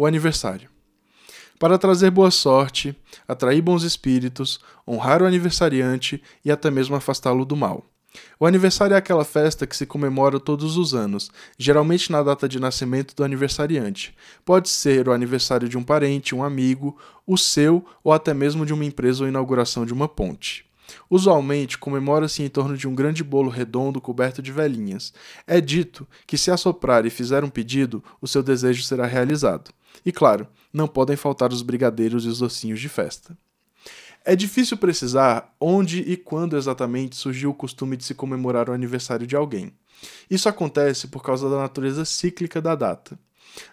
O aniversário. Para trazer boa sorte, atrair bons espíritos, honrar o aniversariante e até mesmo afastá-lo do mal. O aniversário é aquela festa que se comemora todos os anos, geralmente na data de nascimento do aniversariante. Pode ser o aniversário de um parente, um amigo, o seu ou até mesmo de uma empresa ou inauguração de uma ponte. Usualmente comemora-se em torno de um grande bolo redondo coberto de velhinhas. É dito que se assoprar e fizer um pedido, o seu desejo será realizado. E claro, não podem faltar os brigadeiros e os docinhos de festa. É difícil precisar onde e quando exatamente surgiu o costume de se comemorar o aniversário de alguém. Isso acontece por causa da natureza cíclica da data.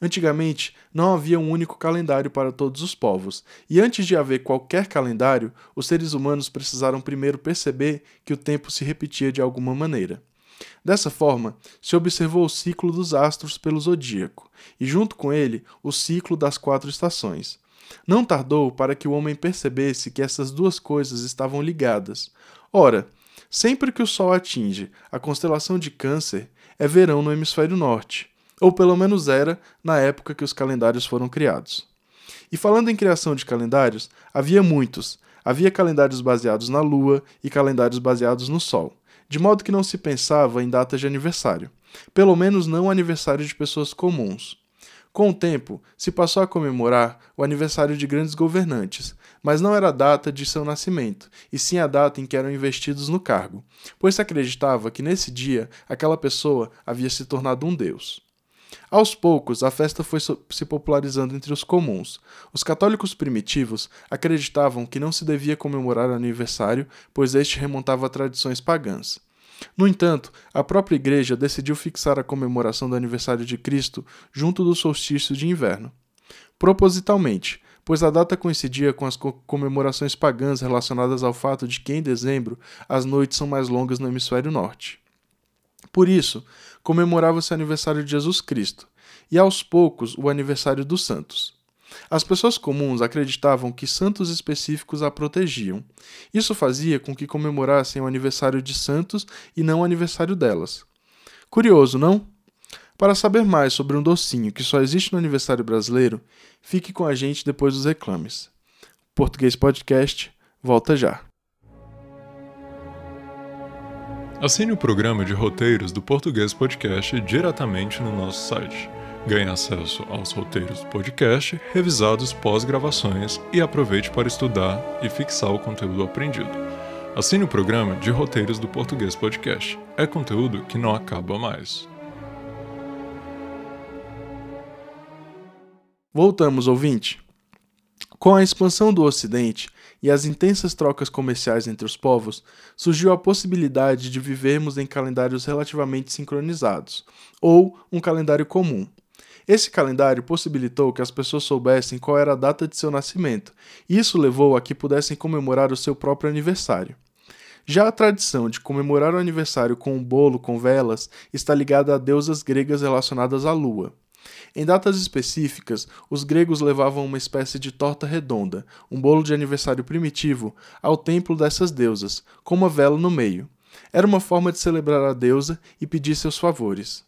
Antigamente, não havia um único calendário para todos os povos, e antes de haver qualquer calendário, os seres humanos precisaram primeiro perceber que o tempo se repetia de alguma maneira. Dessa forma, se observou o ciclo dos astros pelo zodíaco, e junto com ele, o ciclo das quatro estações. Não tardou para que o homem percebesse que essas duas coisas estavam ligadas. Ora, sempre que o Sol atinge a constelação de Câncer, é verão no hemisfério norte ou pelo menos era na época que os calendários foram criados. E falando em criação de calendários, havia muitos. Havia calendários baseados na Lua e calendários baseados no Sol, de modo que não se pensava em datas de aniversário, pelo menos não aniversário de pessoas comuns. Com o tempo, se passou a comemorar o aniversário de grandes governantes, mas não era a data de seu nascimento, e sim a data em que eram investidos no cargo, pois se acreditava que nesse dia aquela pessoa havia se tornado um deus. Aos poucos, a festa foi se popularizando entre os comuns. Os católicos primitivos acreditavam que não se devia comemorar aniversário, pois este remontava a tradições pagãs. No entanto, a própria Igreja decidiu fixar a comemoração do aniversário de Cristo junto do solstício de inverno. Propositalmente, pois a data coincidia com as comemorações pagãs relacionadas ao fato de que em dezembro as noites são mais longas no hemisfério norte. Por isso, comemorava-se o aniversário de Jesus Cristo, e aos poucos o aniversário dos santos. As pessoas comuns acreditavam que santos específicos a protegiam. Isso fazia com que comemorassem o aniversário de santos e não o aniversário delas. Curioso, não? Para saber mais sobre um docinho que só existe no aniversário brasileiro, fique com a gente depois dos reclames. Português Podcast, volta já. Assine o programa de roteiros do Português Podcast diretamente no nosso site. Ganhe acesso aos roteiros do podcast, revisados pós-gravações e aproveite para estudar e fixar o conteúdo aprendido. Assine o programa de roteiros do Português Podcast. É conteúdo que não acaba mais. Voltamos, ouvinte. Com a expansão do Ocidente, e as intensas trocas comerciais entre os povos, surgiu a possibilidade de vivermos em calendários relativamente sincronizados, ou um calendário comum. Esse calendário possibilitou que as pessoas soubessem qual era a data de seu nascimento, e isso levou a que pudessem comemorar o seu próprio aniversário. Já a tradição de comemorar o aniversário com um bolo com velas está ligada a deusas gregas relacionadas à lua. Em datas específicas, os gregos levavam uma espécie de torta redonda, um bolo de aniversário primitivo, ao templo dessas deusas, com uma vela no meio. Era uma forma de celebrar a deusa e pedir seus favores.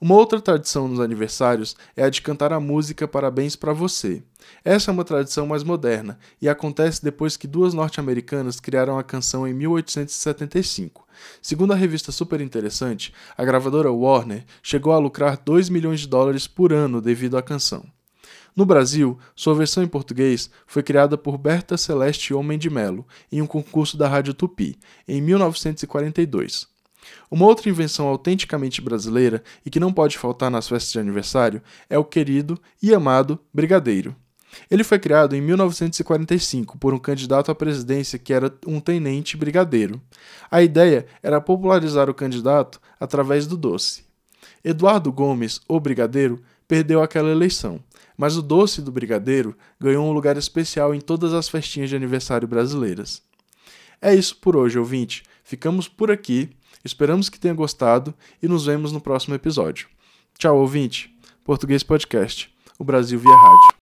Uma outra tradição nos aniversários é a de cantar a música Parabéns para você. Essa é uma tradição mais moderna e acontece depois que duas norte-americanas criaram a canção em 1875. Segundo a revista Super Interessante, a gravadora Warner chegou a lucrar 2 milhões de dólares por ano devido à canção. No Brasil, sua versão em português foi criada por Berta Celeste Homem de Melo em um concurso da Rádio Tupi, em 1942. Uma outra invenção autenticamente brasileira e que não pode faltar nas festas de aniversário é o querido e amado brigadeiro. Ele foi criado em 1945 por um candidato à presidência que era um tenente brigadeiro. A ideia era popularizar o candidato através do doce. Eduardo Gomes, o brigadeiro, perdeu aquela eleição, mas o doce do brigadeiro ganhou um lugar especial em todas as festinhas de aniversário brasileiras. É isso por hoje, ouvinte. Ficamos por aqui. Esperamos que tenha gostado e nos vemos no próximo episódio. Tchau, ouvinte. Português Podcast. O Brasil via rádio.